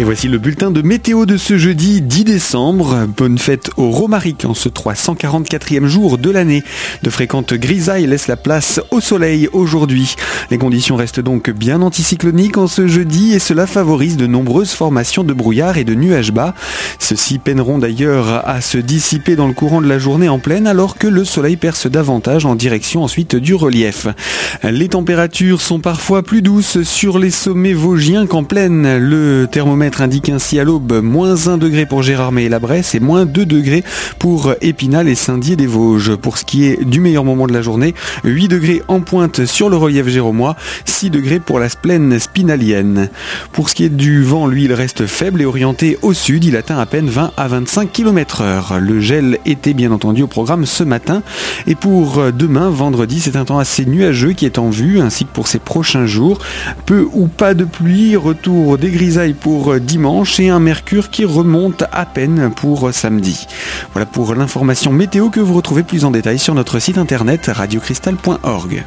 Et voici le bulletin de météo de ce jeudi 10 décembre. Bonne fête au Romaric en ce 344e jour de l'année. De fréquentes grisailles laissent la place au soleil aujourd'hui. Les conditions restent donc bien anticycloniques en ce jeudi et cela favorise de nombreuses formations de brouillard et de nuages bas. Ceux-ci peineront d'ailleurs à se dissiper dans le courant de la journée en pleine alors que le soleil perce davantage en direction ensuite du relief. Les températures sont parfois plus douces sur les sommets vosgiens qu'en pleine. Le thermomètre indique ainsi à l'aube moins 1 degré pour Gérardmer et la Bresse et moins 2 degrés pour Épinal et Saint-Dié-des-Vosges. Pour ce qui est du meilleur moment de la journée, 8 degrés en pointe sur le relief géromois, 6 degrés pour la plaine spinalienne. Pour ce qui est du vent, lui, il reste faible et orienté au sud. Il atteint à peine 20 à 25 km heure. Le gel était bien entendu au programme ce matin. Et pour demain, vendredi, c'est un temps assez nuageux qui est en vue, ainsi que pour ces prochains jours. Peu ou pas de pluie, retour des grisailles pour dimanche et un mercure qui remonte à peine pour samedi. Voilà pour l'information météo que vous retrouvez plus en détail sur notre site internet radiocristal.org.